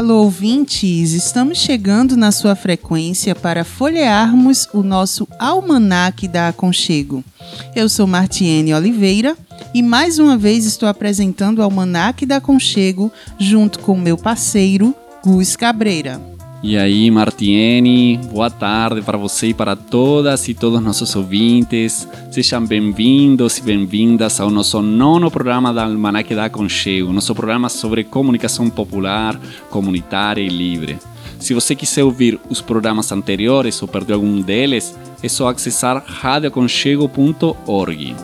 Alô, ouvintes! Estamos chegando na sua frequência para folhearmos o nosso Almanac da Aconchego. Eu sou Martiene Oliveira e mais uma vez estou apresentando o Almanac da Aconchego junto com meu parceiro, Gus Cabreira. E aí, Martiene, boa tarde para você e para todas e todos nossos ouvintes. Sejam bem-vindos e bem-vindas ao nosso nono programa da Almanac da Aconchego, nosso programa sobre comunicação popular, comunitária e livre. Se você quiser ouvir os programas anteriores ou perder algum deles, é só acessar radioaconchego.org.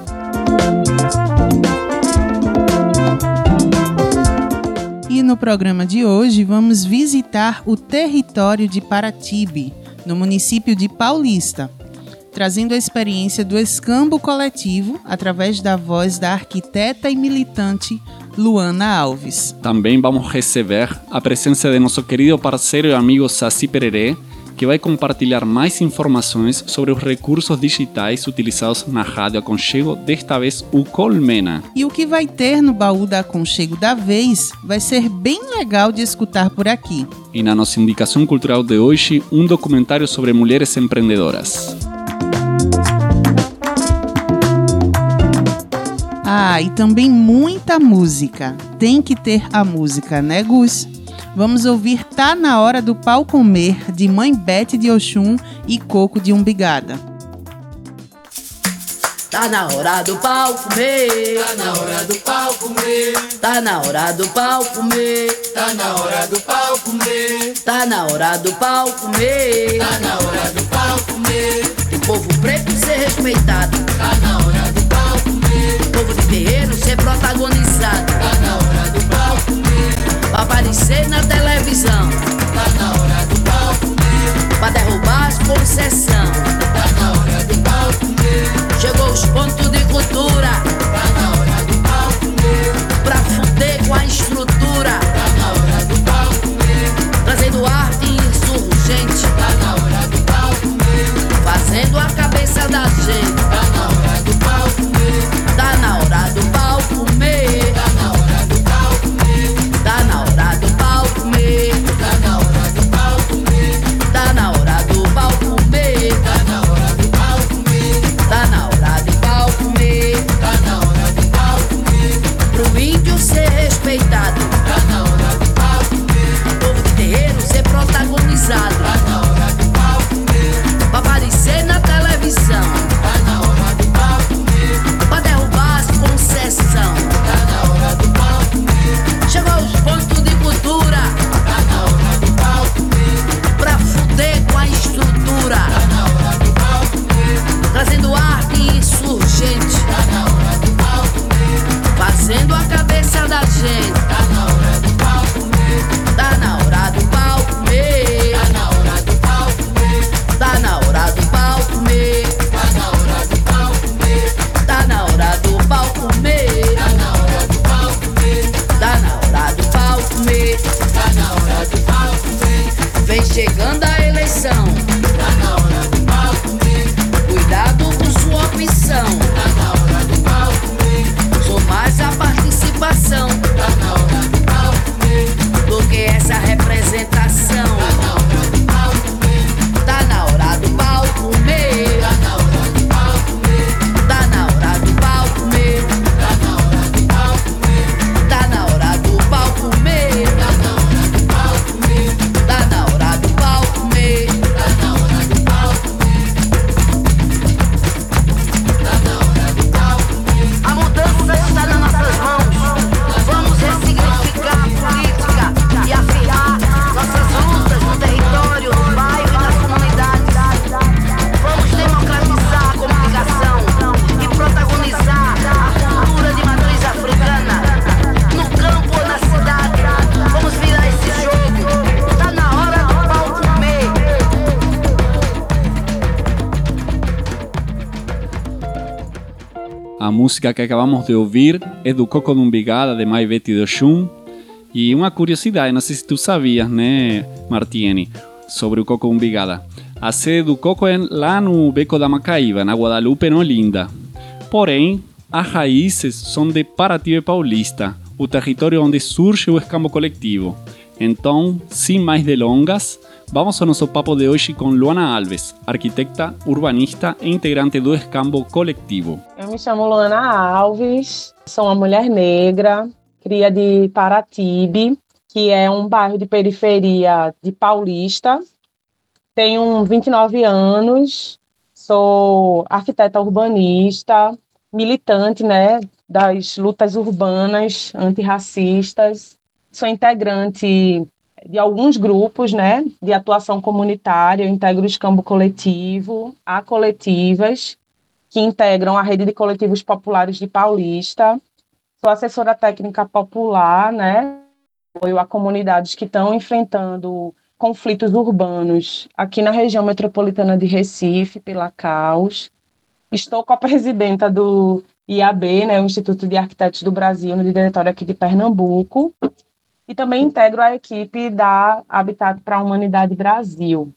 no programa de hoje vamos visitar o território de Paratibe, no município de Paulista, trazendo a experiência do escambo coletivo através da voz da arquiteta e militante Luana Alves. Também vamos receber a presença de nosso querido parceiro e amigo Saci Pererê, que vai compartilhar mais informações sobre os recursos digitais utilizados na Rádio Aconchego, desta vez o Colmena. E o que vai ter no baú da Aconchego da vez vai ser bem legal de escutar por aqui. E na nossa indicação cultural de hoje, um documentário sobre mulheres empreendedoras. Ah, e também muita música. Tem que ter a música, né, Gus? Vamos ouvir Tá na Hora do Pau Comer, de Mãe Bete de Oxum e Coco de Umbigada. Tá na hora do pau comer. Tá na hora do pau comer. Tá na hora do pau comer. Tá na hora do pau comer. Tá na hora do pau comer. Tá na hora do pau comer. Tem povo preto ser respeitado. Tá na hora do pau comer. Povo de terreiro ser protagonizado. Tá na hora. Pra aparecer na televisão. Tá na hora do pau comer. Pra derrubar as concessão. Tá na hora do pau comer. Chegou os pontos de cultura. Tá na hora do pau comer. Pra fuder com a estrutura. Tá na hora do pau comer. Trazendo arte insurgente. Tá na hora do pau comer. Fazendo a cabeça da gente. Tá na hora do pau comer. Tá na hora do pau música que acabamos de ouvir é do Coco de Umbigada, de Maivete do Xum. E uma curiosidade, não sei se tu sabias, né, Martiene, sobre o Coco Umbigada. A sede do Coco é lá no Beco da Macaíba, na Guadalupe, no Olinda. Porém, as raízes são de Paraty Paulista, o território onde surge o escambo coletivo. Então, sem mais delongas, vamos ao nosso papo de hoje com Luana Alves, arquitecta, urbanista e integrante do escambo coletivo. Eu me chamo Luana Alves, sou uma mulher negra, cria de Paratibe, que é um bairro de periferia de Paulista. Tenho 29 anos, sou arquiteta urbanista, militante, né, das lutas urbanas antirracistas. Sou integrante de alguns grupos, né, de atuação comunitária. Eu integro o Escambo Coletivo, há coletivas que integram a rede de coletivos populares de Paulista. Sou assessora técnica popular, né, apoio a comunidades que estão enfrentando conflitos urbanos aqui na região metropolitana de Recife, pela CAUS. Estou com a presidenta do IAB, né, o Instituto de Arquitetos do Brasil, no diretório aqui de Pernambuco, e também integro a equipe da Habitat para a Humanidade Brasil.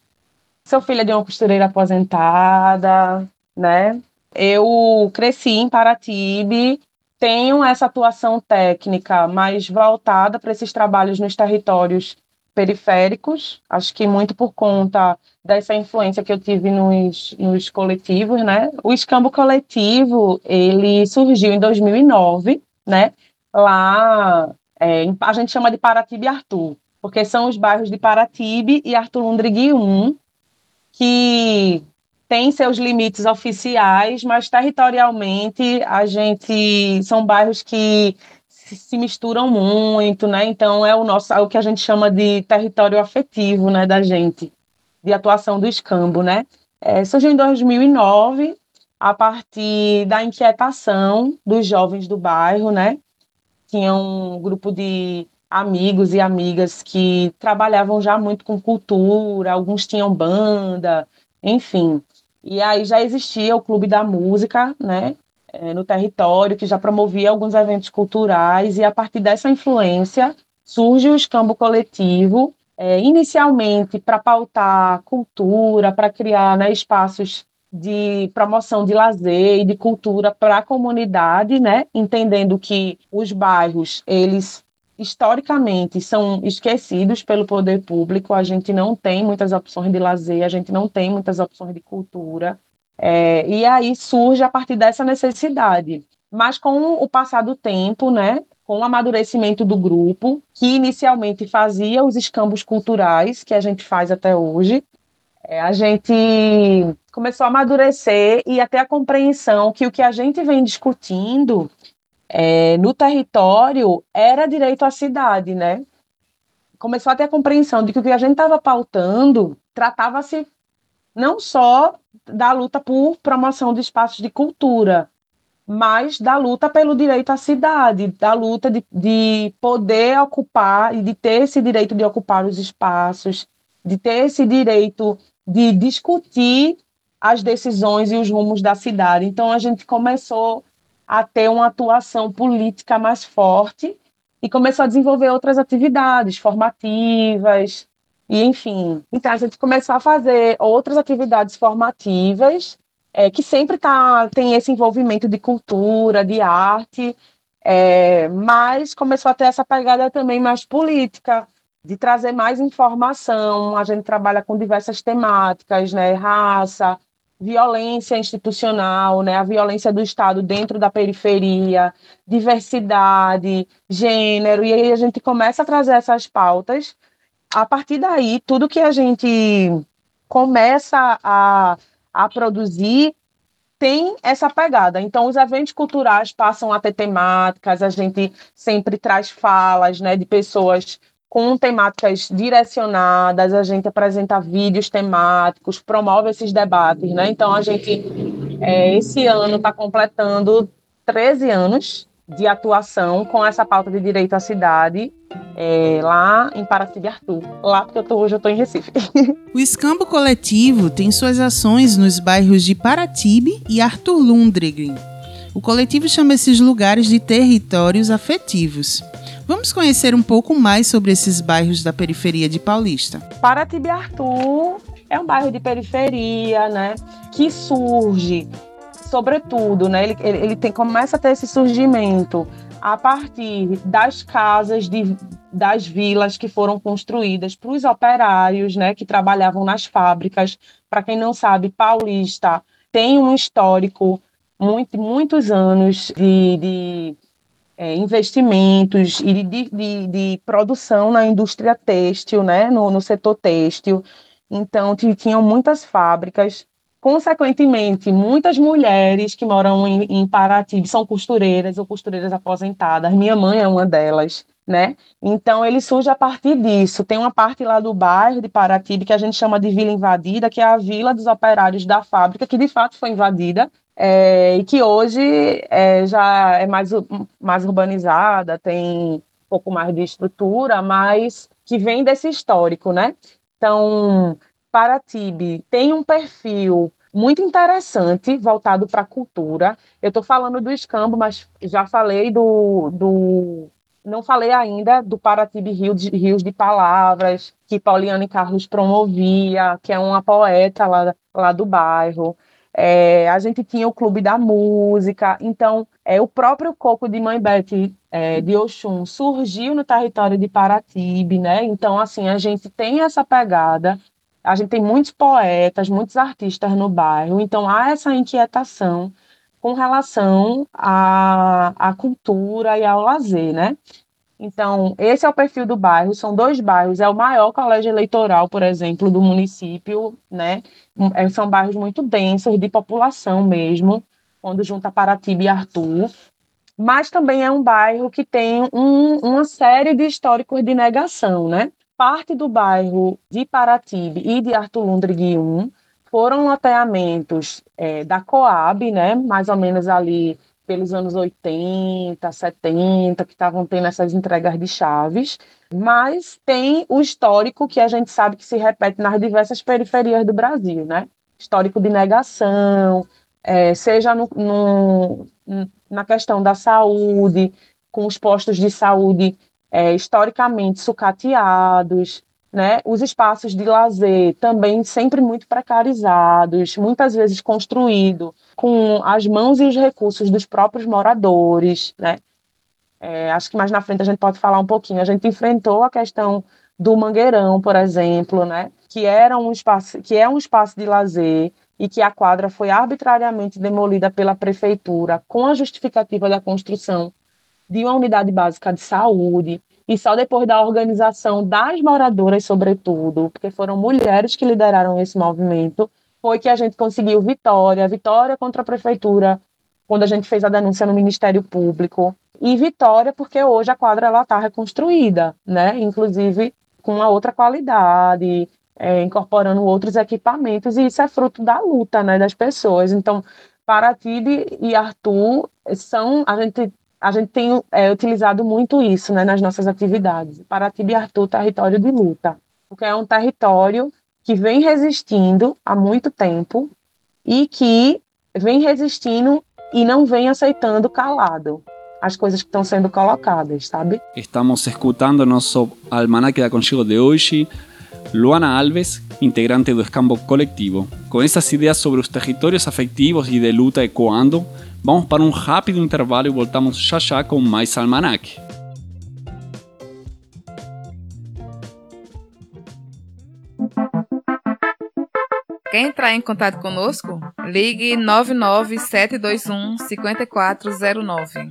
Sou filha de uma costureira aposentada, né? Eu cresci em Paratibe, tenho essa atuação técnica mais voltada para esses trabalhos nos territórios periféricos, acho que muito por conta dessa influência que eu tive nos, nos coletivos, né? O escambo coletivo, ele surgiu em 2009, né? Lá, é, a gente chama de Paratibe e Arthur, porque são os bairros de Paratibe e Arthur Lundrig 1, que tem seus limites oficiais, mas territorialmente a gente são bairros que se misturam muito, né? Então é o nosso, é o que a gente chama de território afetivo, né, da gente, de atuação do escambo, né? É, surgiu em 2009 a partir da inquietação dos jovens do bairro, né? Tinha um grupo de amigos e amigas que trabalhavam já muito com cultura, alguns tinham banda, enfim. E aí já existia o Clube da Música, né? é, no território, que já promovia alguns eventos culturais, e a partir dessa influência surge o escambo coletivo, é, inicialmente para pautar cultura, para criar né, espaços de promoção de lazer e de cultura para a comunidade, né? entendendo que os bairros, eles historicamente são esquecidos pelo poder público, a gente não tem muitas opções de lazer, a gente não tem muitas opções de cultura, é, e aí surge a partir dessa necessidade. Mas com o passar do tempo, né, com o amadurecimento do grupo, que inicialmente fazia os escambos culturais, que a gente faz até hoje, é, a gente começou a amadurecer e até a compreensão que o que a gente vem discutindo é, no território era direito à cidade, né? Começou a ter a compreensão de que o que a gente estava pautando tratava-se não só da luta por promoção de espaços de cultura, mas da luta pelo direito à cidade, da luta de, de poder ocupar e de ter esse direito de ocupar os espaços, de ter esse direito de discutir as decisões e os rumos da cidade. Então a gente começou a ter uma atuação política mais forte e começou a desenvolver outras atividades formativas, e, enfim, então a gente começou a fazer outras atividades formativas, é, que sempre tá, tem esse envolvimento de cultura, de arte, é, mas começou a ter essa pegada também mais política, de trazer mais informação. A gente trabalha com diversas temáticas, né? Raça, violência institucional, né? A violência do Estado dentro da periferia, diversidade, gênero, e aí a gente começa a trazer essas pautas a partir daí, tudo que a gente começa a, a produzir tem essa pegada. Então, os eventos culturais passam a ter temáticas, a gente sempre traz falas né, de pessoas com temáticas direcionadas, a gente apresenta vídeos temáticos, promove esses debates. Né? Então, a gente, é, esse ano, está completando 13 anos de atuação com essa pauta de direito à cidade é, lá em Paraty de Arthur. Lá porque eu tô, hoje eu estou em Recife. O escambo coletivo tem suas ações nos bairros de Paratibe e Arthur Lundgren. O coletivo chama esses lugares de territórios afetivos. Vamos conhecer um pouco mais sobre esses bairros da periferia de Paulista. Paratibe Arthur é um bairro de periferia, né? Que surge, sobretudo, né? Ele, ele, ele tem, começa a ter esse surgimento a partir das casas de, das vilas que foram construídas para os operários, né? Que trabalhavam nas fábricas. Para quem não sabe, Paulista tem um histórico muito, muitos anos de, de é, investimentos e de, de, de, produção na indústria têxtil, né, no, no setor têxtil. Então, tinham muitas fábricas. Consequentemente, muitas mulheres que moram em, em Paraty são costureiras ou costureiras aposentadas. Minha mãe é uma delas. Né? Então ele surge a partir disso. Tem uma parte lá do bairro de Paratibe que a gente chama de Vila Invadida, que é a vila dos operários da fábrica, que de fato foi invadida é, e que hoje é, já é mais, mais urbanizada, tem um pouco mais de estrutura, mas que vem desse histórico, né? Então, Paratibe tem um perfil muito interessante voltado para a cultura. Eu estou falando do escambo, mas já falei do, do não falei ainda do Paratibe Rios de, Rios de Palavras, que Pauliane Carlos promovia, que é uma poeta lá, lá do bairro. É, a gente tinha o Clube da Música, então é, o próprio Coco de Mãe Beth é, de Oxum surgiu no território de Paratibe, né? Então, assim, a gente tem essa pegada, a gente tem muitos poetas, muitos artistas no bairro, então há essa inquietação com relação à, à cultura e ao lazer, né? Então, esse é o perfil do bairro, são dois bairros, é o maior colégio eleitoral, por exemplo, do município, né? É, são bairros muito densos, de população mesmo, quando junta Paratiba e Arthur, mas também é um bairro que tem um, uma série de históricos de negação, né? Parte do bairro de Paratibe e de Arthur Lundrig foram loteamentos é, da Coab, né? Mais ou menos ali pelos anos 80, 70, que estavam tendo essas entregas de chaves, mas tem o histórico que a gente sabe que se repete nas diversas periferias do Brasil, né? Histórico de negação, é, seja no, no, na questão da saúde, com os postos de saúde é, historicamente sucateados, né? Os espaços de lazer também sempre muito precarizados, muitas vezes construído com as mãos e os recursos dos próprios moradores, né? É, acho que mais na frente a gente pode falar um pouquinho. A gente enfrentou a questão do Mangueirão, por exemplo, né? Que era um espaço, que é um espaço de lazer e que a quadra foi arbitrariamente demolida pela prefeitura com a justificativa da construção de uma unidade básica de saúde, e só depois da organização das moradoras, sobretudo, porque foram mulheres que lideraram esse movimento, foi que a gente conseguiu vitória, vitória contra a prefeitura, quando a gente fez a denúncia no Ministério Público, e vitória porque hoje a quadra ela está reconstruída, né? Inclusive com uma outra qualidade, é, incorporando outros equipamentos, e isso é fruto da luta, né, das pessoas. Então, Paratibe e Arthur são a gente a gente tem é, utilizado muito isso né, nas nossas atividades. Paratiba e Arthur, território de luta, porque é um território que vem resistindo há muito tempo e que vem resistindo e não vem aceitando calado as coisas que estão sendo colocadas, sabe? Estamos escutando nosso almanaque da Conchego de hoje, Luana Alves, integrante do Escambo Colectivo. Com essas ideias sobre os territórios afetivos e de luta ecoando, Vamos para um rápido intervalo e voltamos já já com mais Almanac. Quer entrar em contato conosco? Ligue 99721 5409.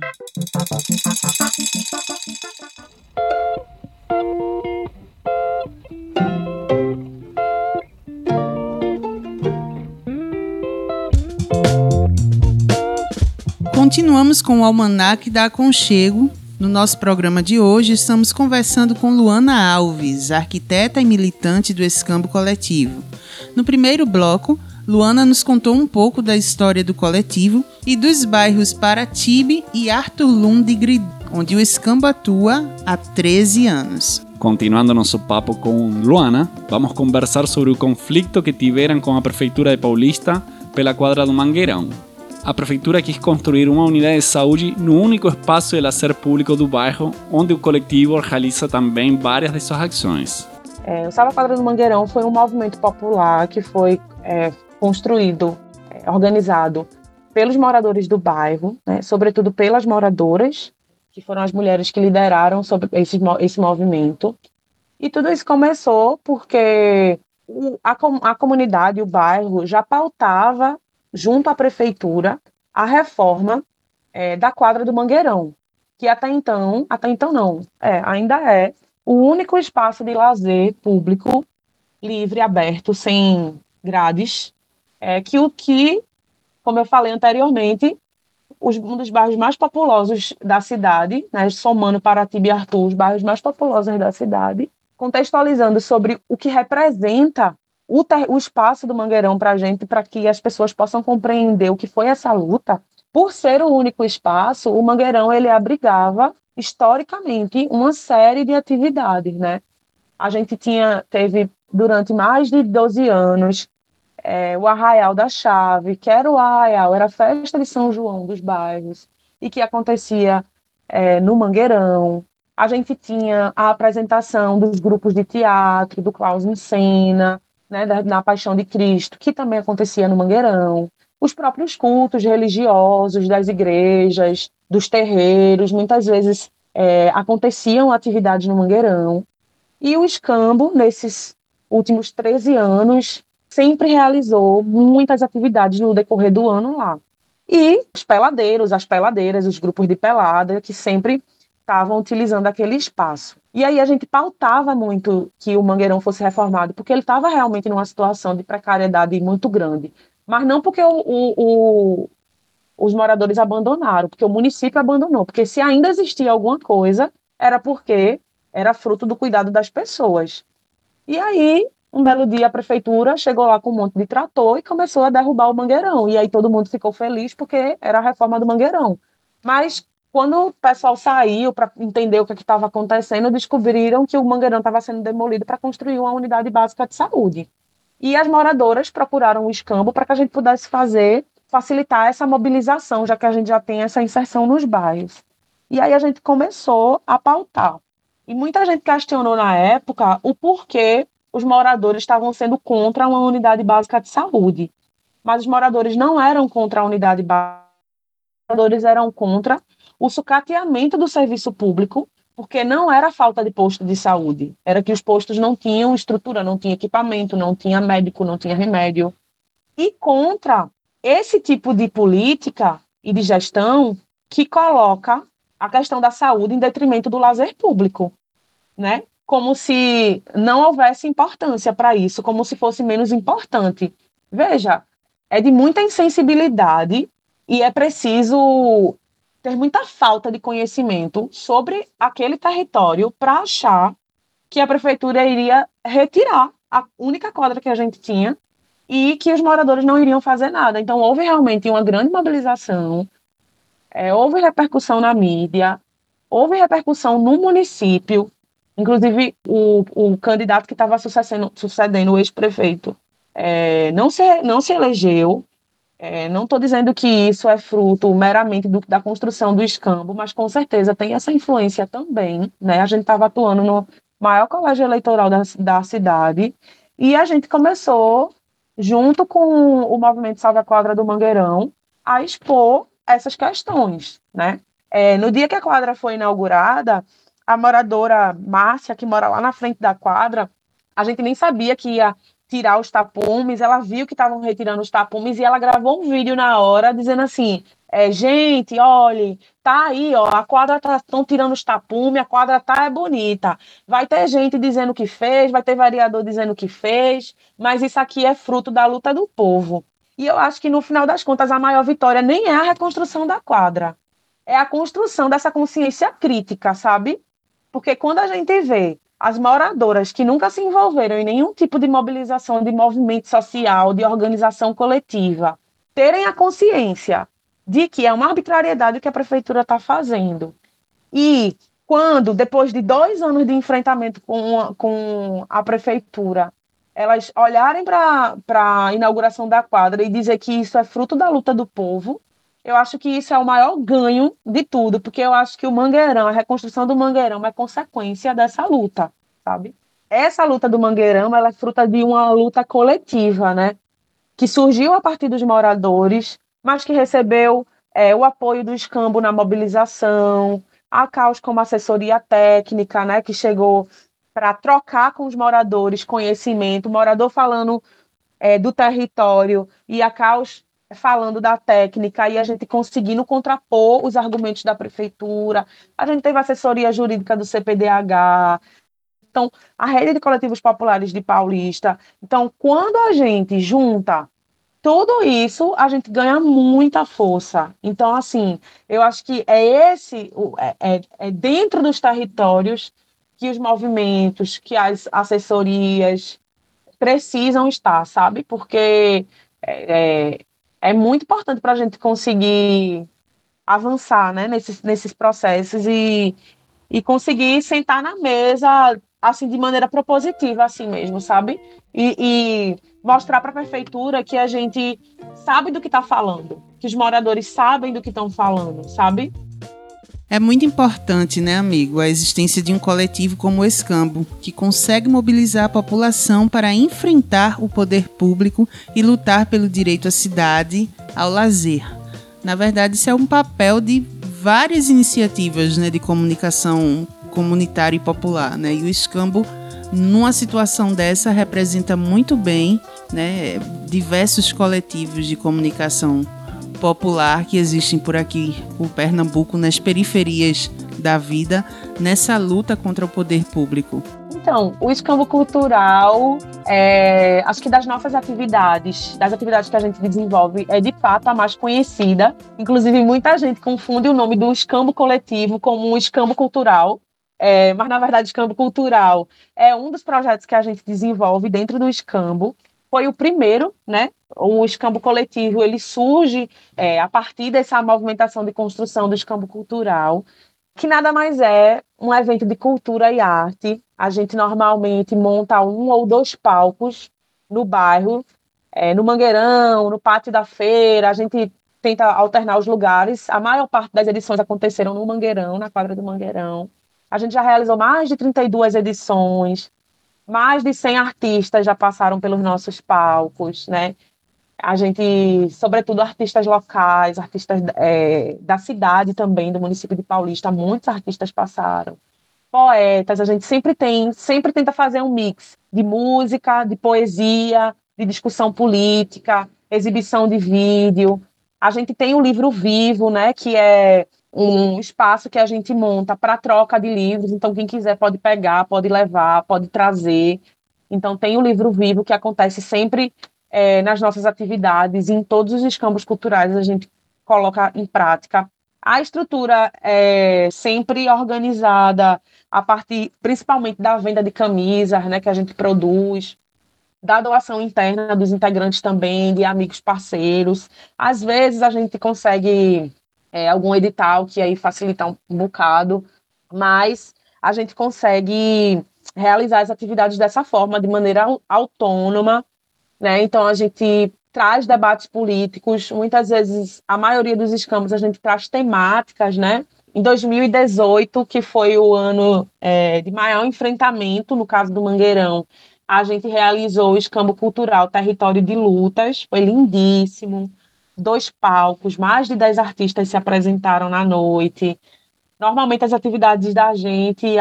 Continuamos com o Almanac da Aconchego. No nosso programa de hoje, estamos conversando com Luana Alves, arquiteta e militante do Escambo Coletivo. No primeiro bloco, Luana nos contou um pouco da história do coletivo e dos bairros Paratibe e Arthur Lundgren, onde o Escambo atua há 13 anos. Continuando nosso papo com Luana, vamos conversar sobre o conflito que tiveram com a Prefeitura de Paulista pela quadra do Mangueirão, a prefeitura quis construir uma unidade de saúde no único espaço de lazer público do bairro, onde o coletivo realiza também várias de suas ações. É, o Salva Quadra do Mangueirão foi um movimento popular que foi é, construído, é, organizado pelos moradores do bairro, né, sobretudo pelas moradoras, que foram as mulheres que lideraram sobre esse, esse movimento. E tudo isso começou porque a, a comunidade, o bairro, já pautava, junto à prefeitura, a reforma é, da quadra do Mangueirão, que até então, até então não, é, ainda é o único espaço de lazer público livre, aberto, sem grades, é que o que, como eu falei anteriormente, os, um dos bairros mais populosos da cidade, né, somando Paratiba e Arthur, os bairros mais populosos da cidade, contextualizando sobre o que representa o, ter, o espaço do Mangueirão para a gente, para que as pessoas possam compreender o que foi essa luta. Por ser o único espaço, o Mangueirão ele abrigava historicamente uma série de atividades, né? A gente tinha teve durante mais de 12 anos é, o Arraial da Chave, que era o Arraial, era a festa de São João dos bairros, e que acontecia é, no Mangueirão. A gente tinha a apresentação dos grupos de teatro, do Klaus Encena, né, da, na Paixão de Cristo, que também acontecia no Mangueirão. Os próprios cultos religiosos das igrejas, dos terreiros, muitas vezes é, aconteciam atividades no Mangueirão. E o escambo, nesses últimos 13 anos, sempre realizou muitas atividades no decorrer do ano lá. E os peladeiros, as peladeiras, os grupos de pelada, que sempre estavam utilizando aquele espaço. E aí a gente pautava muito que o Mangueirão fosse reformado, porque ele estava realmente numa situação de precariedade muito grande. Mas não porque o, o, o, os moradores abandonaram, porque o município abandonou. Porque se ainda existia alguma coisa, era porque era fruto do cuidado das pessoas. E aí um belo dia a prefeitura chegou lá com um monte de trator e começou a derrubar o mangueirão. E aí todo mundo ficou feliz porque era a reforma do mangueirão. Mas quando o pessoal saiu para entender o que estava acontecendo, descobriram que o mangueirão estava sendo demolido para construir uma unidade básica de saúde. E as moradoras procuraram o escambo para que a gente pudesse fazer, facilitar essa mobilização, já que a gente já tem essa inserção nos bairros. E aí a gente começou a pautar. E muita gente questionou na época o porquê os moradores estavam sendo contra uma unidade básica de saúde. Mas os moradores não eram contra a unidade básica, os moradores eram contra o sucateamento do serviço público, porque não era falta de posto de saúde, era que os postos não tinham estrutura, não tinha equipamento, não tinha médico, não tinha remédio. E contra esse tipo de política e de gestão que coloca a questão da saúde em detrimento do lazer público, né? como se não houvesse importância para isso, como se fosse menos importante. Veja, é de muita insensibilidade e é preciso ter muita falta de conhecimento sobre aquele território para achar que a prefeitura iria retirar a única quadra que a gente tinha e que os moradores não iriam fazer nada. Então, houve realmente uma grande mobilização, é, houve repercussão na mídia, houve repercussão no município, Inclusive, o, o candidato que estava sucedendo, sucedendo o ex-prefeito é, não, se, não se elegeu. É, não estou dizendo que isso é fruto meramente do, da construção do escambo, mas com certeza tem essa influência também. Né? A gente estava atuando no maior colégio eleitoral da, da cidade e a gente começou, junto com o movimento Salve a Quadra do Mangueirão, a expor essas questões. Né? É, no dia que a quadra foi inaugurada, a moradora Márcia, que mora lá na frente da quadra, a gente nem sabia que ia tirar os tapumes, ela viu que estavam retirando os tapumes e ela gravou um vídeo na hora dizendo assim: é, gente, olhe, tá aí, ó, a quadra tá tão tirando os tapumes, a quadra tá é bonita. Vai ter gente dizendo que fez, vai ter vereador dizendo que fez, mas isso aqui é fruto da luta do povo. E eu acho que no final das contas a maior vitória nem é a reconstrução da quadra, é a construção dessa consciência crítica, sabe? Porque quando a gente vê as moradoras que nunca se envolveram em nenhum tipo de mobilização de movimento social, de organização coletiva, terem a consciência de que é uma arbitrariedade o que a prefeitura está fazendo. E quando, depois de dois anos de enfrentamento com a, com a prefeitura, elas olharem para a inauguração da quadra e dizer que isso é fruto da luta do povo, eu acho que isso é o maior ganho de tudo, porque eu acho que o Mangueirão, a reconstrução do Mangueirão é consequência dessa luta, sabe? Essa luta do Mangueirão, ela é fruta de uma luta coletiva, né? Que surgiu a partir dos moradores, mas que recebeu é, o apoio do escambo na mobilização, a Caos como assessoria técnica, né? Que chegou para trocar com os moradores conhecimento, morador falando é, do território e a Caos falando da técnica e a gente conseguindo contrapor os argumentos da prefeitura. A gente teve assessoria jurídica do CPDH. Então, a rede de coletivos populares de Paulista. Então, quando a gente junta tudo isso, a gente ganha muita força. Então, assim, eu acho que é esse, é, é, é dentro dos territórios que os movimentos, que as assessorias precisam estar, sabe? Porque é, é muito importante para a gente conseguir avançar né, nesses, nesses processos e, e conseguir sentar na mesa assim de maneira propositiva assim mesmo sabe? E, e mostrar para a prefeitura que a gente sabe do que está falando que os moradores sabem do que estão falando sabe é muito importante, né, amigo, a existência de um coletivo como o Escambo, que consegue mobilizar a população para enfrentar o poder público e lutar pelo direito à cidade, ao lazer. Na verdade, isso é um papel de várias iniciativas né, de comunicação comunitária e popular, né? E o Escambo, numa situação dessa, representa muito bem né, diversos coletivos de comunicação popular que existem por aqui, por Pernambuco, nas periferias da vida, nessa luta contra o poder público? Então, o escambo cultural, é, acho que das nossas atividades, das atividades que a gente desenvolve, é de fato a mais conhecida. Inclusive, muita gente confunde o nome do escambo coletivo como um escambo cultural. É, mas, na verdade, escambo cultural é um dos projetos que a gente desenvolve dentro do escambo foi o primeiro, né? O escambo coletivo ele surge é, a partir dessa movimentação de construção do escambo cultural, que nada mais é um evento de cultura e arte. A gente normalmente monta um ou dois palcos no bairro, é, no Mangueirão, no pátio da feira. A gente tenta alternar os lugares. A maior parte das edições aconteceram no Mangueirão, na quadra do Mangueirão. A gente já realizou mais de 32 edições mais de 100 artistas já passaram pelos nossos palcos, né? A gente, sobretudo artistas locais, artistas é, da cidade também, do município de Paulista, muitos artistas passaram. Poetas, a gente sempre tem, sempre tenta fazer um mix de música, de poesia, de discussão política, exibição de vídeo. A gente tem o livro vivo, né, que é um espaço que a gente monta para troca de livros. Então, quem quiser pode pegar, pode levar, pode trazer. Então, tem o livro vivo que acontece sempre é, nas nossas atividades, em todos os escambos culturais a gente coloca em prática. A estrutura é sempre organizada a partir, principalmente, da venda de camisas, né, que a gente produz, da doação interna dos integrantes também, de amigos parceiros. Às vezes a gente consegue é, algum edital que aí facilita um, bocado, mas a gente consegue realizar as atividades dessa forma, de maneira autônoma, né? Então a gente traz debates políticos, muitas vezes a maioria dos escambos a gente traz temáticas, né? Em 2018, que foi o ano é, de maior enfrentamento, no caso do Mangueirão, a gente realizou o escambo cultural Território de Lutas, foi lindíssimo dois palcos, mais de dez artistas se apresentaram na noite. Normalmente as atividades da gente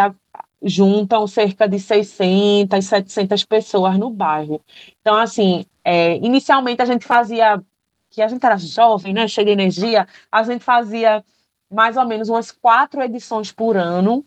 juntam cerca de 600, 700 pessoas no bairro. Então, assim, é, inicialmente a gente fazia, que a gente era jovem, né, cheio de energia, a gente fazia mais ou menos umas quatro edições por ano.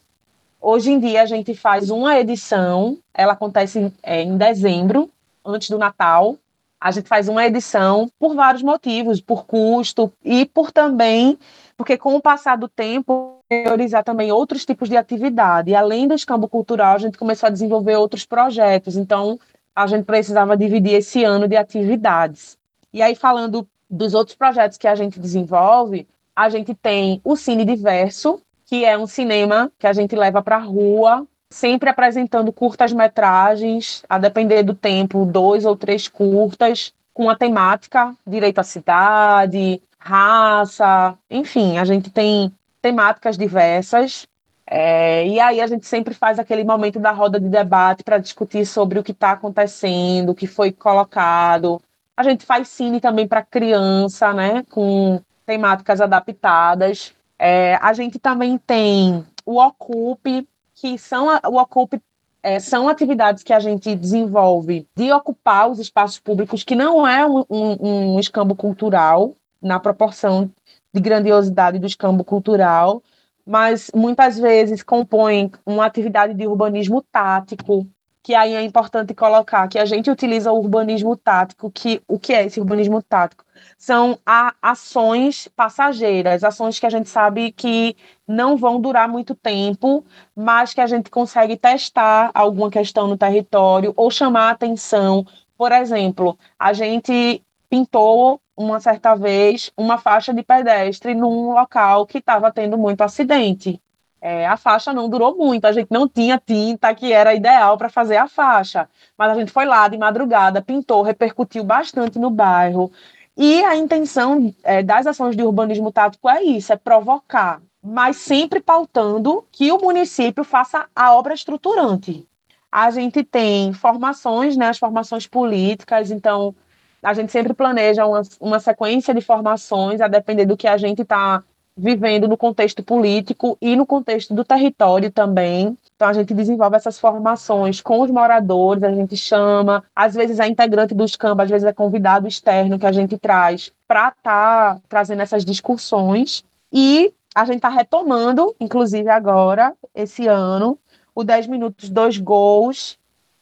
Hoje em dia a gente faz uma edição, ela acontece é, em dezembro, antes do Natal, a gente faz uma edição por vários motivos, por custo e por também, porque com o passar do tempo, priorizar também outros tipos de atividade. E além do escambo cultural, a gente começou a desenvolver outros projetos. Então, a gente precisava dividir esse ano de atividades. E aí, falando dos outros projetos que a gente desenvolve, a gente tem o Cine Diverso, que é um cinema que a gente leva para a rua sempre apresentando curtas-metragens, a depender do tempo, dois ou três curtas, com a temática direito à cidade, raça, enfim, a gente tem temáticas diversas. É, e aí a gente sempre faz aquele momento da roda de debate para discutir sobre o que está acontecendo, o que foi colocado. A gente faz cine também para criança, né, com temáticas adaptadas. É, a gente também tem o Ocupe, que são a, o Ocupe é, são atividades que a gente desenvolve de ocupar os espaços públicos, que não é um, um, um escambo cultural, na proporção de grandiosidade do escambo cultural, mas muitas vezes compõem uma atividade de urbanismo tático, que aí é importante colocar que a gente utiliza o urbanismo tático, que o que é esse urbanismo tático? São ações passageiras, ações que a gente sabe que não vão durar muito tempo, mas que a gente consegue testar alguma questão no território ou chamar atenção. Por exemplo, a gente pintou uma certa vez uma faixa de pedestre num local que estava tendo muito acidente. É, a faixa não durou muito, a gente não tinha tinta que era ideal para fazer a faixa, mas a gente foi lá de madrugada, pintou, repercutiu bastante no bairro. E a intenção é, das ações de urbanismo tático é isso, é provocar, mas sempre pautando que o município faça a obra estruturante. A gente tem formações, né, as formações políticas, então a gente sempre planeja uma, uma sequência de formações, a depender do que a gente está vivendo no contexto político e no contexto do território também. Então a gente desenvolve essas formações com os moradores, a gente chama, às vezes é integrante dos campos, às vezes é convidado externo que a gente traz para estar tá trazendo essas discussões. E a gente está retomando, inclusive agora, esse ano, o 10 minutos, dois gols,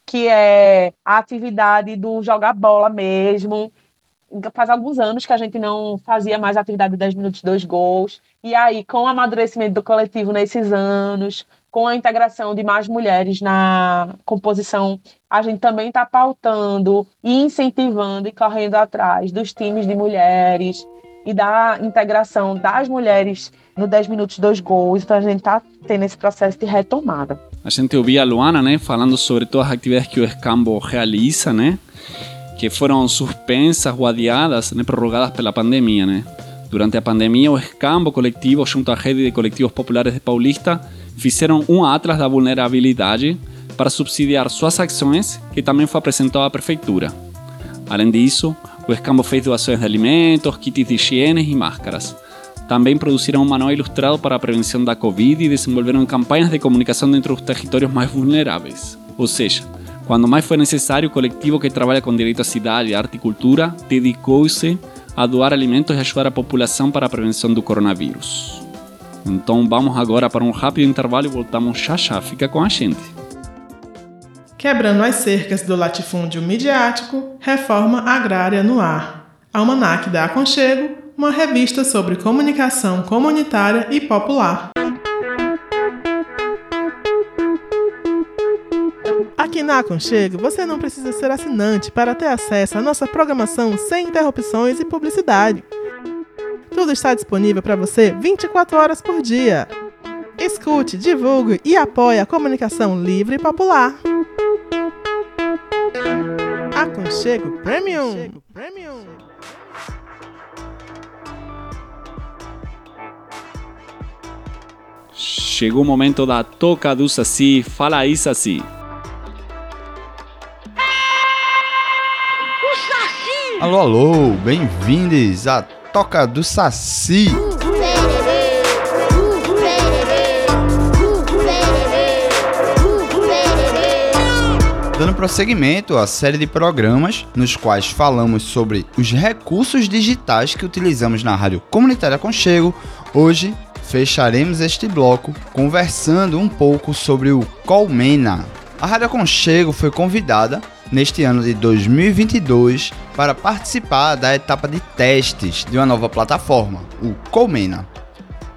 que é a atividade do jogar bola mesmo, faz alguns anos que a gente não fazia mais a atividade de 10 minutos, dois gols. E aí, com o amadurecimento do coletivo nesses anos, com a integração de mais mulheres na composição, a gente também está pautando e incentivando e correndo atrás dos times de mulheres e da integração das mulheres no 10 minutos, dois gols. Então a gente está tendo esse processo de retomada. A gente ouvia a Luana, né, falando sobre todas as atividades que o Escambo realiza, né? que foram suspensas ou adiadas, né, prorrogadas pela pandemia. Né? Durante a pandemia, o Escambo Coletivo, junto à rede de coletivos populares de Paulista, fizeram um atlas da vulnerabilidade para subsidiar suas ações, que também foi apresentado à prefeitura. Além disso, o Escambo fez doações de alimentos, kits de higiene e máscaras. Também produziram um manual ilustrado para a prevenção da Covid e desenvolveram campanhas de comunicação dentro dos territórios mais vulneráveis. Ou seja, quando mais foi necessário, o coletivo que trabalha com direito à cidade, arte e cultura dedicou-se a doar alimentos e ajudar a população para a prevenção do coronavírus. Então vamos agora para um rápido intervalo e voltamos já já. Fica com a gente. Quebrando as cercas do latifúndio midiático, reforma agrária no ar. Almanac da Aconchego, uma revista sobre comunicação comunitária e popular. Aqui na Aconchego, você não precisa ser assinante para ter acesso à nossa programação sem interrupções e publicidade. Tudo está disponível para você 24 horas por dia. Escute, divulgue e apoie a comunicação livre e popular. Aconchego Premium. Premium. Chegou o momento da toca do Saci. Fala aí, Saci. Alô, alô, bem-vindos à Toca do Saci. Dando prosseguimento à série de programas nos quais falamos sobre os recursos digitais que utilizamos na Rádio Comunitária Conchego, hoje fecharemos este bloco conversando um pouco sobre o Colmena. A Rádio Conchego foi convidada neste ano de 2022 para participar da etapa de testes de uma nova plataforma, o Colmena.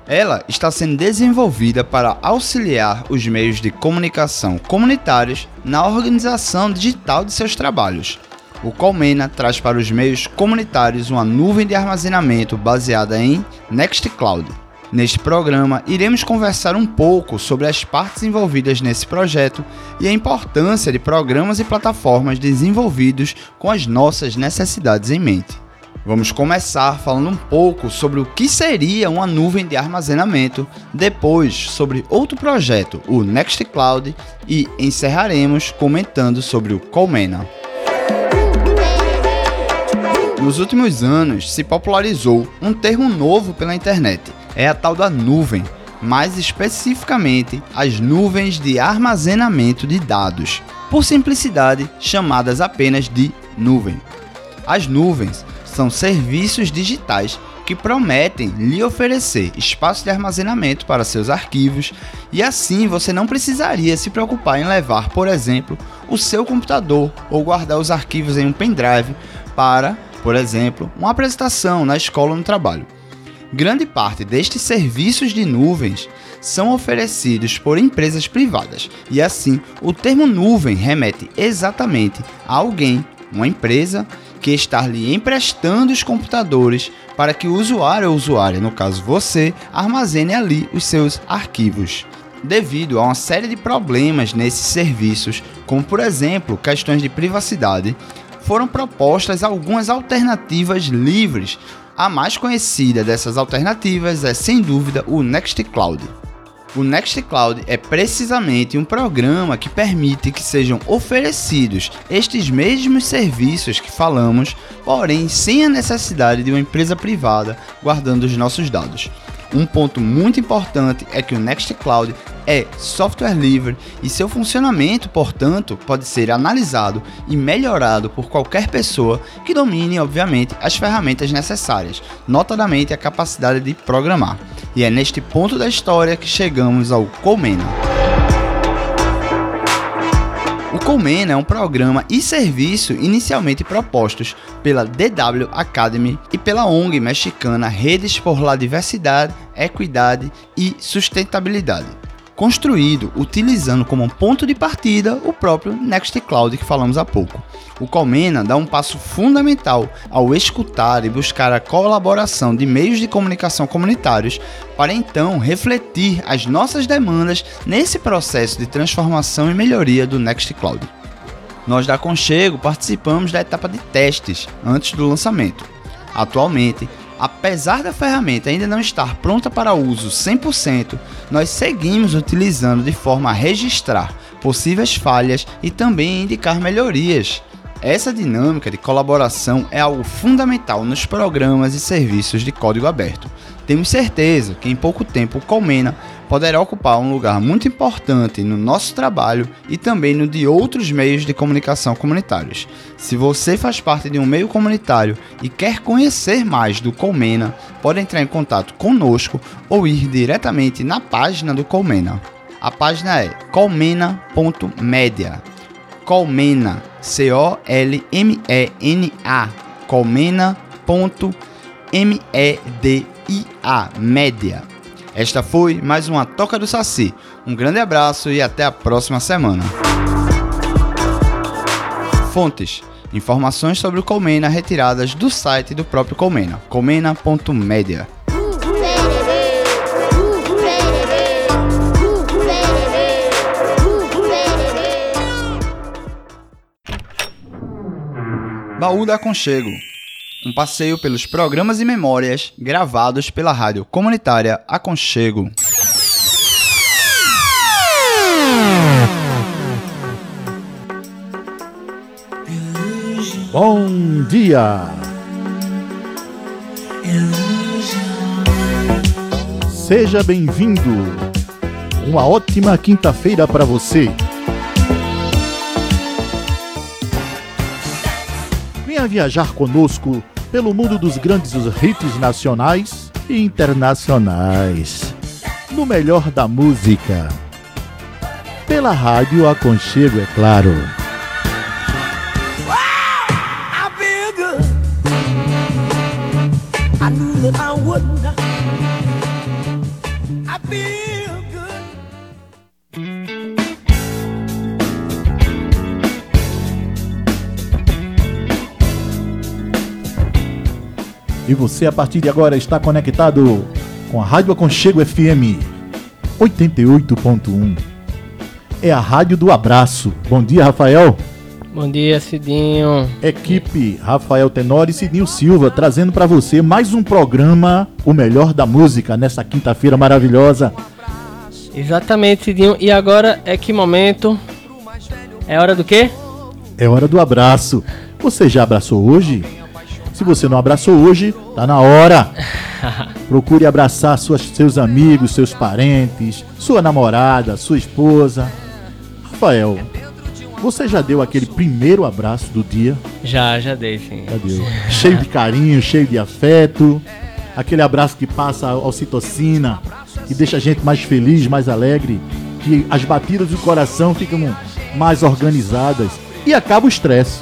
Ela está sendo desenvolvida para auxiliar os meios de comunicação comunitários na organização digital de seus trabalhos. O Colmena traz para os meios comunitários uma nuvem de armazenamento baseada em Nextcloud, Neste programa, iremos conversar um pouco sobre as partes envolvidas nesse projeto e a importância de programas e plataformas desenvolvidos com as nossas necessidades em mente. Vamos começar falando um pouco sobre o que seria uma nuvem de armazenamento, depois sobre outro projeto, o Nextcloud, e encerraremos comentando sobre o Colmena. Nos últimos anos se popularizou um termo novo pela internet, é a tal da nuvem, mais especificamente as nuvens de armazenamento de dados, por simplicidade chamadas apenas de nuvem. As nuvens são serviços digitais que prometem lhe oferecer espaço de armazenamento para seus arquivos e assim você não precisaria se preocupar em levar, por exemplo, o seu computador ou guardar os arquivos em um pendrive para, por exemplo, uma apresentação na escola ou no trabalho. Grande parte destes serviços de nuvens são oferecidos por empresas privadas e assim o termo nuvem remete exatamente a alguém, uma empresa que está lhe emprestando os computadores para que o usuário ou usuária, no caso você, armazene ali os seus arquivos. Devido a uma série de problemas nesses serviços, como por exemplo questões de privacidade, foram propostas algumas alternativas livres. A mais conhecida dessas alternativas é sem dúvida o Nextcloud. O Nextcloud é precisamente um programa que permite que sejam oferecidos estes mesmos serviços que falamos, porém sem a necessidade de uma empresa privada guardando os nossos dados. Um ponto muito importante é que o Nextcloud é software livre e seu funcionamento, portanto, pode ser analisado e melhorado por qualquer pessoa que domine, obviamente, as ferramentas necessárias, notadamente a capacidade de programar. E é neste ponto da história que chegamos ao Colmena. O Colmena é um programa e serviço inicialmente propostos pela DW Academy e pela ONG mexicana Redes por la Diversidade, Equidade e Sustentabilidade construído utilizando como ponto de partida o próprio Nextcloud que falamos há pouco. O Colmena dá um passo fundamental ao escutar e buscar a colaboração de meios de comunicação comunitários para então refletir as nossas demandas nesse processo de transformação e melhoria do Nextcloud. Nós da Conchego participamos da etapa de testes antes do lançamento. Atualmente, Apesar da ferramenta ainda não estar pronta para uso 100%, nós seguimos utilizando de forma a registrar possíveis falhas e também indicar melhorias. Essa dinâmica de colaboração é algo fundamental nos programas e serviços de código aberto. Temos certeza que em pouco tempo o Colmena poderá ocupar um lugar muito importante no nosso trabalho e também no de outros meios de comunicação comunitários. Se você faz parte de um meio comunitário e quer conhecer mais do Colmena, pode entrar em contato conosco ou ir diretamente na página do Colmena. A página é colmena.media. Colmena, C-O-L-M-E-N-A, colmena.media, média. Esta foi mais uma Toca do Saci. Um grande abraço e até a próxima semana. Fontes: Informações sobre o Colmena retiradas do site do próprio Colmena, colmena.media. Baú da Aconchego um passeio pelos programas e memórias gravados pela rádio comunitária Aconchego. Bom dia! Seja bem-vindo! Uma ótima quinta-feira para você! Venha viajar conosco pelo mundo dos grandes hits nacionais e internacionais. No melhor da música. Pela Rádio Aconchego, é claro. E você, a partir de agora, está conectado com a Rádio Aconchego FM 88.1. É a rádio do abraço. Bom dia, Rafael. Bom dia, Cidinho. Equipe Rafael Tenório e Cidinho Silva trazendo para você mais um programa O Melhor da Música nessa quinta-feira maravilhosa. Exatamente, Cidinho. E agora é que momento? É hora do quê? É hora do abraço. Você já abraçou hoje? Se você não abraçou hoje, tá na hora. Procure abraçar suas, seus amigos, seus parentes, sua namorada, sua esposa. Rafael, você já deu aquele primeiro abraço do dia? Já, já dei, sim. Já deu. Cheio de carinho, cheio de afeto. Aquele abraço que passa a ocitocina, que deixa a gente mais feliz, mais alegre, que as batidas do coração ficam mais organizadas e acaba o estresse.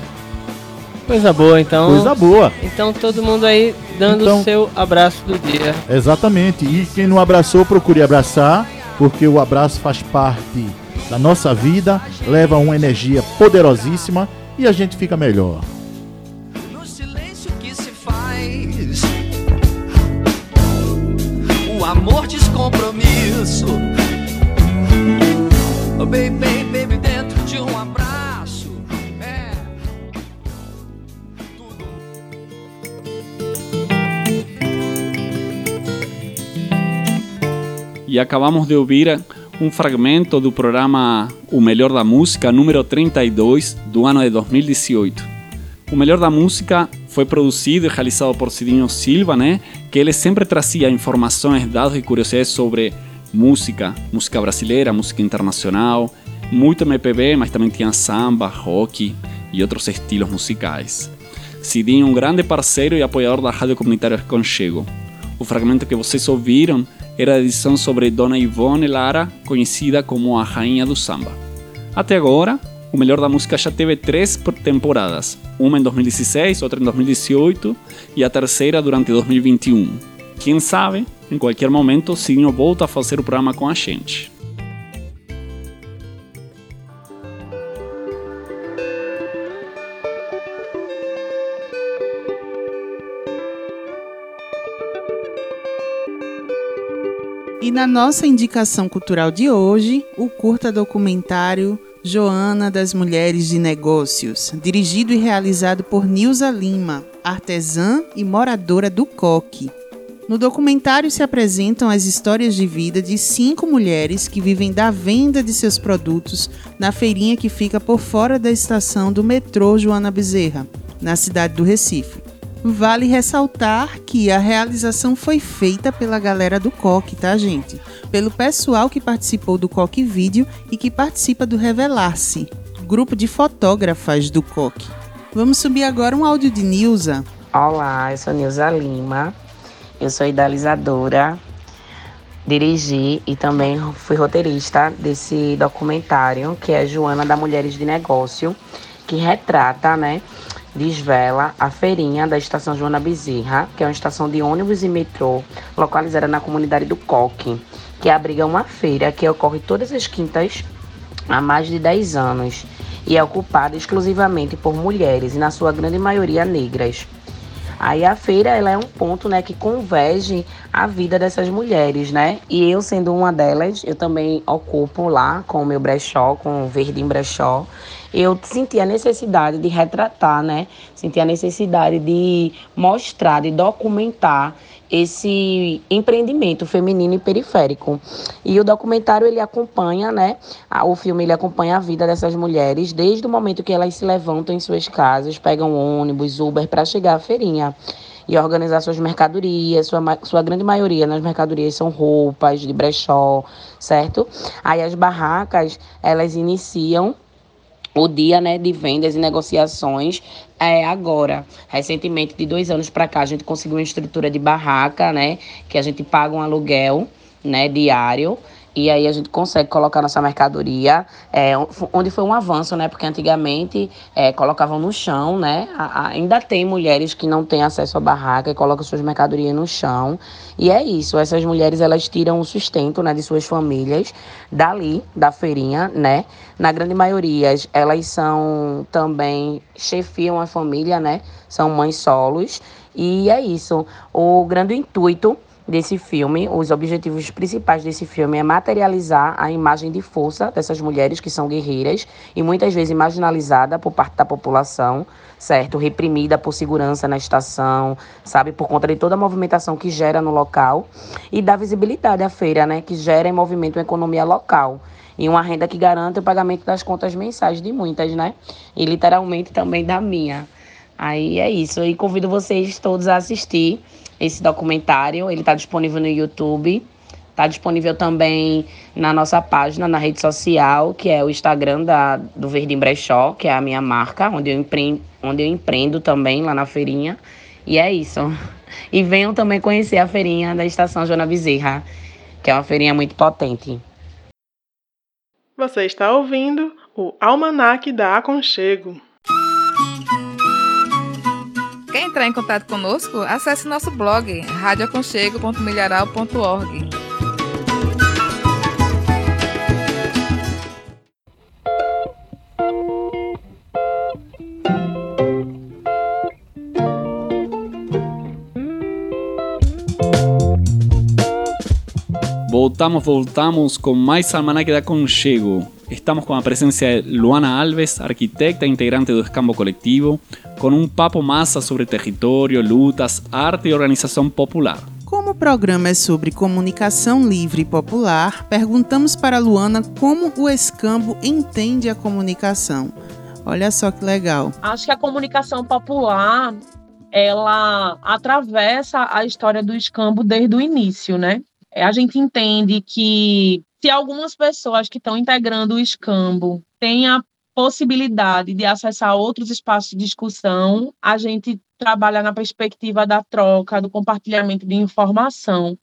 Coisa boa, então. Coisa boa. Então todo mundo aí dando Então- o seu abraço do dia. Exatamente. E quem não abraçou, procure abraçar, porque o abraço faz parte da nossa vida, leva uma energia poderosíssima e a gente fica melhor. No silêncio que se faz O amor descompromisso Oh, baby, E acabamos de ouvir um fragmento do programa O Melhor da Música, número 32, do ano de 2018. O Melhor da Música foi produzido e realizado por Cidinho Silva, né? Que ele sempre trazia informações, dados e curiosidades sobre música, música brasileira, música internacional, muito MPB, mas também tinha samba, rock e outros estilos musicais. Cidinho, um grande parceiro e apoiador da Rádio Comunitária Conchego. O fragmento que vocês ouviram era a edição sobre Dona Ivone Lara, conhecida como a Rainha do Samba. Até agora, o Melhor da Música já teve três por- temporadas, uma em 2016, outra em 2018 e a terceira durante 2021. Quem sabe, em qualquer momento, Cidinho volta a fazer o programa com a gente. E na nossa indicação cultural de hoje, o curta documentário Joana das Mulheres de Negócios, dirigido e realizado por Nilza Lima, artesã e moradora do Coque. No documentário se apresentam as histórias de vida de cinco mulheres que vivem da venda de seus produtos na feirinha que fica por fora da estação do metrô Joana Bezerra, na cidade do Recife. Vale ressaltar que a realização foi feita pela galera do Coque, tá, gente? Pelo pessoal que participou do Coque Vídeo e que participa do Revelar-se, grupo de fotógrafas do Coque. Vamos subir agora um áudio de Nilza. Olá, eu sou Nilza Lima, eu sou idealizadora, dirigi e também fui roteirista desse documentário que é Joana da Mulheres de Negócio, que retrata, né, desvela a feirinha da estação Joana Bezerra, que é uma estação de ônibus e metrô localizada na comunidade do Coque, que abriga uma feira que ocorre todas as quintas há mais de 10 anos e é ocupada exclusivamente por mulheres e na sua grande maioria negras. Aí a feira ela é um ponto, né, que converge a vida dessas mulheres, né? E eu sendo uma delas, eu também ocupo lá com o meu brechó, com o Verde em Brechó. Eu senti a necessidade de retratar, né? Senti a necessidade de mostrar, de documentar esse empreendimento feminino e periférico. E o documentário ele acompanha, né? O filme ele acompanha a vida dessas mulheres desde o momento que elas se levantam em suas casas, pegam ônibus, Uber para chegar à feirinha e organizar suas mercadorias, sua, sua grande maioria nas mercadorias são roupas de brechó, certo? Aí as barracas, elas iniciam o dia né, de vendas e negociações é agora. Recentemente, de dois anos para cá, a gente conseguiu uma estrutura de barraca, né? Que a gente paga um aluguel né, diário. E aí a gente consegue colocar nossa mercadoria, é, onde foi um avanço, né? Porque antigamente é, colocavam no chão, né? A- a- ainda tem mulheres que não têm acesso à barraca e colocam suas mercadorias no chão. E é isso, essas mulheres elas tiram o sustento né, de suas famílias dali, da feirinha, né? Na grande maioria, elas são também chefiam a família, né? São mães solos. E é isso. O grande intuito desse filme, os objetivos principais desse filme é materializar a imagem de força dessas mulheres que são guerreiras e muitas vezes marginalizada por parte da população, certo? Reprimida por segurança na estação, sabe? Por conta de toda a movimentação que gera no local e da visibilidade à feira, né? Que gera em movimento uma economia local e uma renda que garante o pagamento das contas mensais de muitas, né? E literalmente também da minha. Aí é isso. E convido vocês todos a assistir esse documentário. Ele está disponível no YouTube. Está disponível também na nossa página, na rede social, que é o Instagram da, do Verde Brechó, que é a minha marca, onde eu, empreendo, onde eu empreendo também lá na feirinha. E é isso. E venham também conhecer a feirinha da Estação Joana Bezerra, que é uma feirinha muito potente. Você está ouvindo o Almanac da Aconchego. Entrar em contato conosco? Acesse nosso blog radioaconchego.milharal.org. Voltamos, voltamos com mais Almanac da Conchego. Estamos com a presença de Luana Alves, arquitecta e integrante do Escambo Coletivo, com um papo massa sobre território, lutas, arte e organização popular. Como o programa é sobre comunicação livre e popular, perguntamos para a Luana como o Escambo entende a comunicação. Olha só que legal. Acho que a comunicação popular ela atravessa a história do escambo desde o início, né? É, a gente entende que se algumas pessoas que estão integrando o escambo têm a possibilidade de acessar outros espaços de discussão, a gente trabalha na perspectiva da troca, do compartilhamento de informação.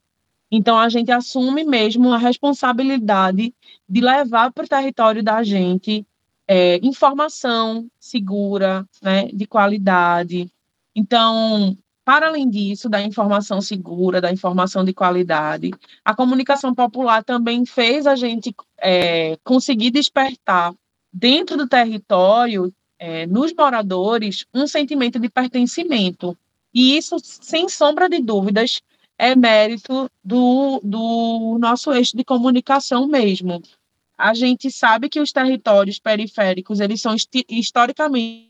Então, a gente assume mesmo a responsabilidade de levar para o território da gente é, informação segura, né, de qualidade. Então, para além disso, da informação segura, da informação de qualidade, a comunicação popular também fez a gente é, conseguir despertar dentro do território, é, nos moradores, um sentimento de pertencimento. E isso, sem sombra de dúvidas, é mérito do, do nosso eixo de comunicação mesmo. A gente sabe que os territórios periféricos, eles são historicamente,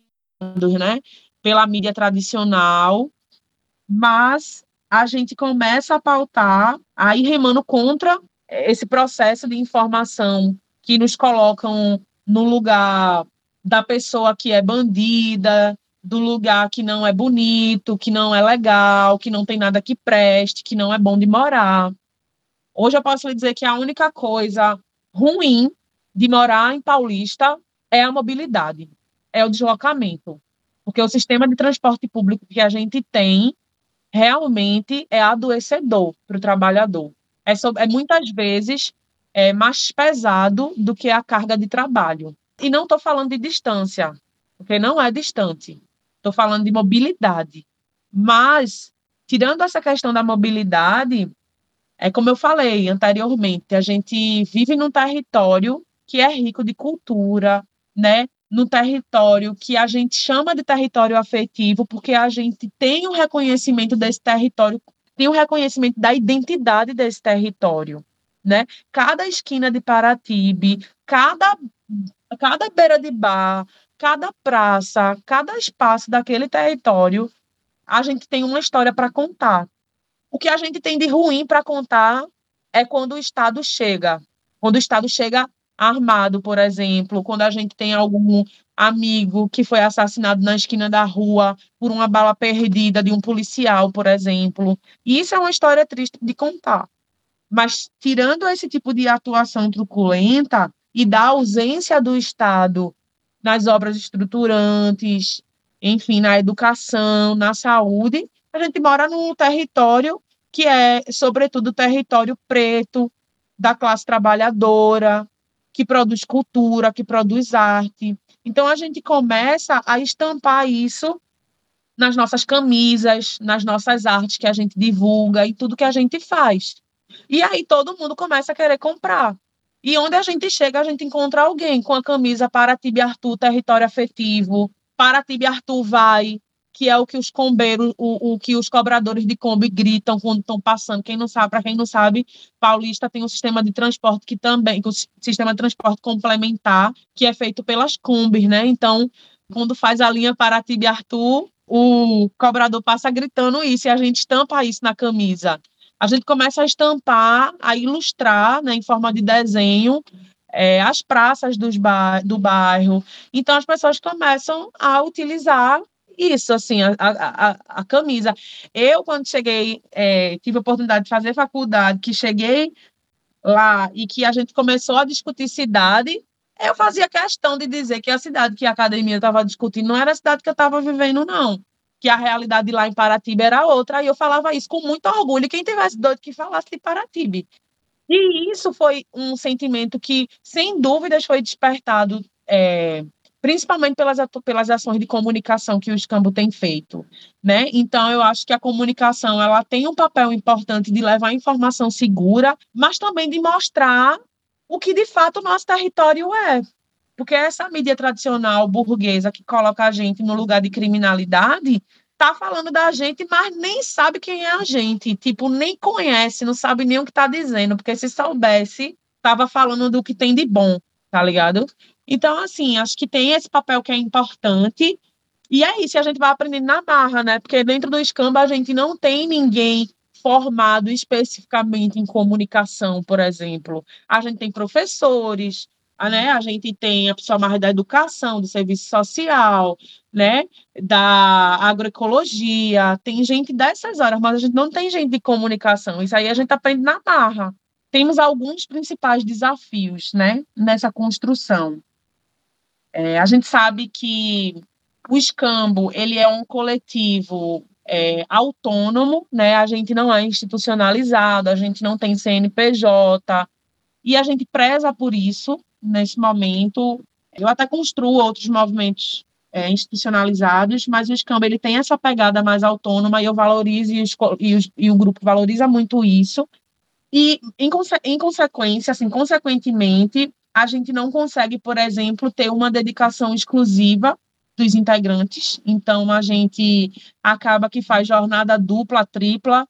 né, pela mídia tradicional, mas a gente começa a pautar, aí remando contra esse processo de informação que nos colocam no lugar da pessoa que é bandida, do lugar que não é bonito, que não é legal, que não tem nada que preste, que não é bom de morar. Hoje eu posso lhe dizer que a única coisa ruim de morar em Paulista é a mobilidade, é o deslocamento. Porque o sistema de transporte público que a gente tem realmente é adoecedor para o trabalhador. É, sobre, é muitas vezes é mais pesado do que a carga de trabalho. E não estou falando de distância, porque não é distante. Estou falando de mobilidade. Mas, tirando essa questão da mobilidade, é como eu falei anteriormente, a gente vive num território que é rico de cultura, né? No território que a gente chama de território afetivo, porque a gente tem o um reconhecimento desse território, tem o um reconhecimento da identidade desse território, né? Cada esquina de Paratibe, cada cada beira de bar, cada praça, cada espaço daquele território, a gente tem uma história para contar. O que a gente tem de ruim para contar é quando o Estado chega. Quando o Estado chega armado, por exemplo, quando a gente tem algum amigo que foi assassinado na esquina da rua por uma bala perdida de um policial, por exemplo. E isso é uma história triste de contar. Mas tirando esse tipo de atuação truculenta e da ausência do Estado nas obras estruturantes, enfim, na educação, na saúde, a gente mora num território que é, sobretudo, território preto, da classe trabalhadora, que produz cultura, que produz arte. Então a gente começa a estampar isso nas nossas camisas, nas nossas artes que a gente divulga e tudo que a gente faz. E aí todo mundo começa a querer comprar. E onde a gente chega, a gente encontra alguém com a camisa para Tibi Arthur, território afetivo, para Tibi Arthur vai, que é o que os combeiros, o, o que os cobradores de Kombi gritam quando estão passando. Quem não sabe, para quem não sabe, Paulista tem um sistema de transporte que também, o sistema de transporte complementar, que é feito pelas Kombis, né? Então, quando faz a linha Paratibe Arthur, o cobrador passa gritando isso e a gente estampa isso na camisa. A gente começa a estampar, a ilustrar, né, em forma de desenho, é, as praças dos ba do bairro. Então as pessoas começam a utilizar isso, assim, a, a, a, camisa. Eu, quando cheguei, é, tive a oportunidade de fazer faculdade, que cheguei lá e que a gente começou a discutir cidade, eu fazia questão de dizer que a cidade que a academia estava discutindo não era a cidade que eu estava vivendo, não. Que a realidade lá em Paratiba era outra. E eu falava isso com muito orgulho. Quem tivesse doido que falasse de Paratibe. E isso foi um sentimento que, sem dúvidas, foi despertado é, principalmente pelas, pelas ações de comunicação que o Escambo tem feito, né? Então eu acho que a comunicação ela tem um papel importante de levar informação segura, mas também de mostrar o que de fato o nosso território é. Porque essa mídia tradicional burguesa que coloca a gente no lugar de criminalidade tá falando da gente, mas nem sabe quem é a gente, tipo, nem conhece, não sabe nem o que tá dizendo, porque se soubesse, tava falando do que tem de bom, tá ligado? Então, assim, acho que tem esse papel que é importante. E é isso, a gente vai aprendendo na barra, né? Porque dentro do Scamba a gente não tem ninguém formado especificamente em comunicação, por exemplo. A gente tem professores, né? A gente tem a pessoa mais da educação, do serviço social, né? Da agroecologia, tem gente dessas áreas, mas a gente não tem gente de comunicação. Isso aí a gente aprende na barra. Temos alguns principais desafios, né? Nessa construção. É, a gente sabe que o escambo ele é um coletivo é, autônomo, né? A gente não é institucionalizado, a gente não tem CNPJ e a gente preza por isso nesse momento. Eu até construo outros movimentos é, institucionalizados, mas o escambo ele tem essa pegada mais autônoma e eu valorizo e, e, e o grupo valoriza muito isso. E em, em consequência, assim, consequentemente, a gente não consegue, por exemplo, ter uma dedicação exclusiva dos integrantes. Então, a gente acaba que faz jornada dupla, tripla,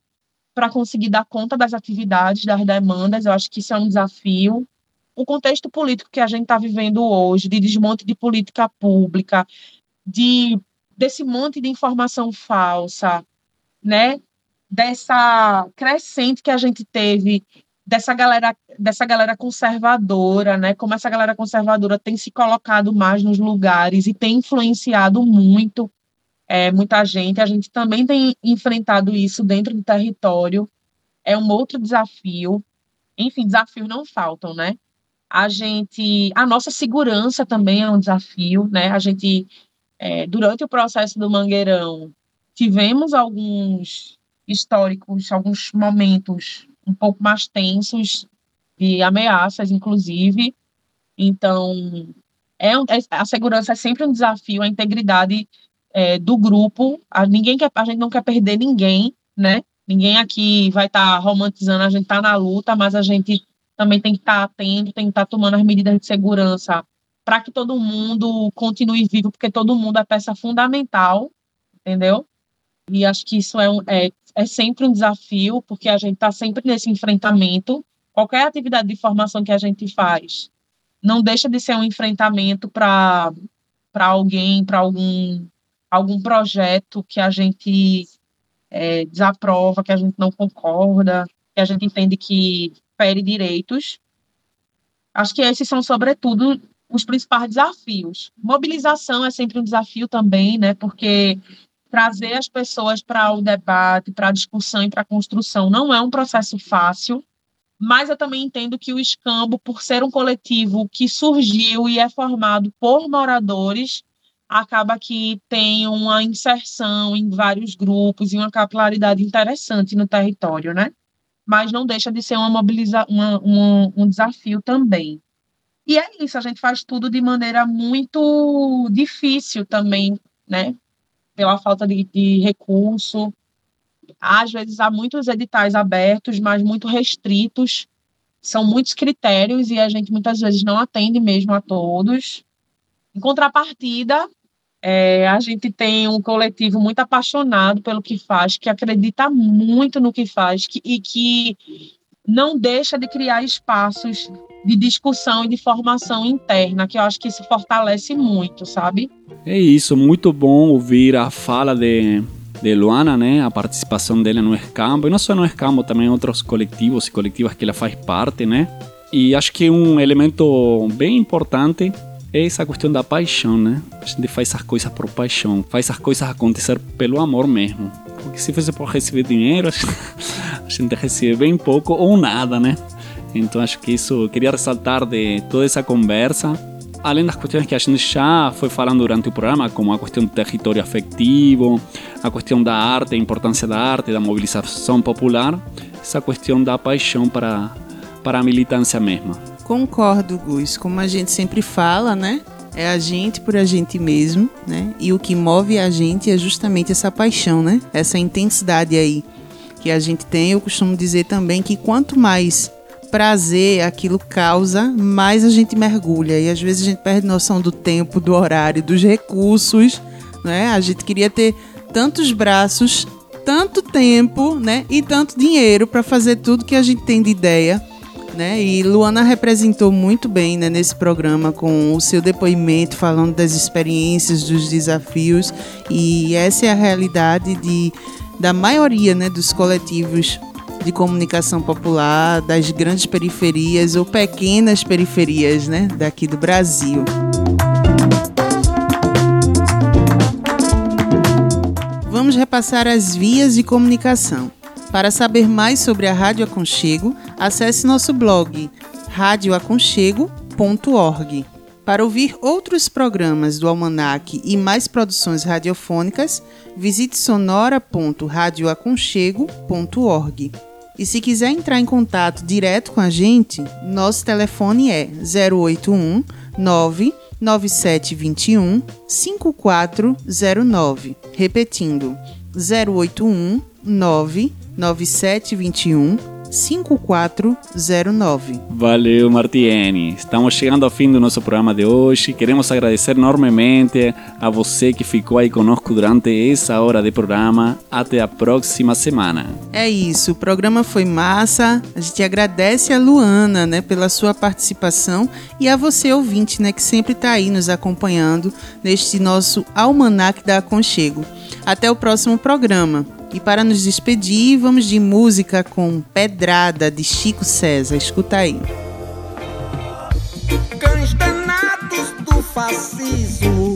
para conseguir dar conta das atividades, das demandas. Eu acho que isso é um desafio. O contexto político que a gente está vivendo hoje, de desmonte de política pública, de desse monte de informação falsa, né? Dessa crescente que a gente teve dessa galera, dessa galera conservadora, né? Como essa galera conservadora tem se colocado mais nos lugares e tem influenciado muito é, muita gente. A gente também tem enfrentado isso dentro do território. É um outro desafio. Enfim, desafios não faltam, né? A gente, a nossa segurança também é um desafio, né? A gente, é, durante o processo do Mangueirão, tivemos alguns históricos, alguns momentos um pouco mais tensos, de ameaças, inclusive. Então, é, é, a segurança é sempre um desafio, a integridade é, do grupo. A, ninguém quer, a gente não quer perder ninguém, né? Ninguém aqui vai estar tá romantizando, a gente está na luta, mas a gente também tem que estar tá atento, tem que estar tá tomando as medidas de segurança para que todo mundo continue vivo, porque todo mundo é peça fundamental, entendeu? E acho que isso é, um, é, é sempre um desafio, porque a gente está sempre nesse enfrentamento. Qualquer atividade de formação que a gente faz não deixa de ser um enfrentamento para alguém, para algum, algum projeto que a gente é, desaprova, que a gente não concorda, que a gente entende que fere direitos. Acho que esses são, sobretudo, os principais desafios. Mobilização é sempre um desafio também, né? Porque trazer as pessoas para o debate, para a discussão e para a construção não é um processo fácil, mas eu também entendo que o escambo, por ser um coletivo que surgiu e é formado por moradores, acaba que tem uma inserção em vários grupos e uma capilaridade interessante no território, né? Mas não deixa de ser uma mobiliza uma, uma, um desafio também. E é isso, a gente faz tudo de maneira muito difícil também, né? Pela falta de, de recurso. Às vezes há muitos editais abertos, mas muito restritos. São muitos critérios e a gente muitas vezes não atende mesmo a todos. Em contrapartida, É, a gente tem um coletivo muito apaixonado pelo que faz, que acredita muito no que faz que, e que não deixa de criar espaços de discussão e de formação interna, que eu acho que isso fortalece muito, sabe? É isso, muito bom ouvir a fala de, de Luana, né? A participação dela no Escambo, e não só no Escambo, também em outros coletivos e coletivas que ela faz parte, né? E acho que um elemento bem importante é essa questão da paixão, né? A gente faz essas coisas por paixão, faz as coisas acontecer pelo amor mesmo. Porque se fosse por receber dinheiro, a gente recebe bem pouco ou nada, né? Então acho que isso queria ressaltar de toda essa conversa. Além das questões que a gente já foi falando durante o programa, como a questão do território afetivo, a questão da arte, a importância da arte, da mobilização popular, essa questão da paixão para, para a militância mesma. Concordo, Gus. Como a gente sempre fala, né? É a gente por a gente mesmo, né? E o que move a gente é justamente essa paixão, né? Essa intensidade aí que a gente tem. Eu costumo dizer também que quanto mais prazer aquilo causa, mais a gente mergulha. E às vezes a gente perde noção do tempo, do horário, dos recursos, né? A gente queria ter tantos braços, tanto tempo, né? E tanto dinheiro para fazer tudo que a gente tem de ideia. Né? E Luana representou muito bem né, nesse programa com o seu depoimento, falando das experiências, dos desafios. E essa é a realidade de, da maioria né, dos coletivos de comunicação popular das grandes periferias ou pequenas periferias né, daqui do Brasil. Vamos repassar as vias de comunicação. Para saber mais sobre a Rádio Aconchego, acesse nosso blog radioaconchego.org. Para ouvir outros programas do Almanac e mais produções radiofônicas, visite sonora.radioaconchego.org. E se quiser entrar em contato direto com a gente, nosso telefone é 081 99721 5409. Repetindo, 081 99721 5409. Valeu, Martiene. Estamos chegando ao fim do nosso programa de hoje. Queremos agradecer enormemente a você que ficou aí conosco durante essa hora de programa. Até a próxima semana. É isso, o programa foi massa. A gente agradece a Luana, né, pela sua participação e a você ouvinte, né, que sempre está aí nos acompanhando neste nosso almanac da Aconchego. Até o próximo programa. E para nos despedir, vamos de música com Pedrada de Chico César. Escuta aí. Cães danados do fascismo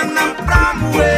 I'm from where?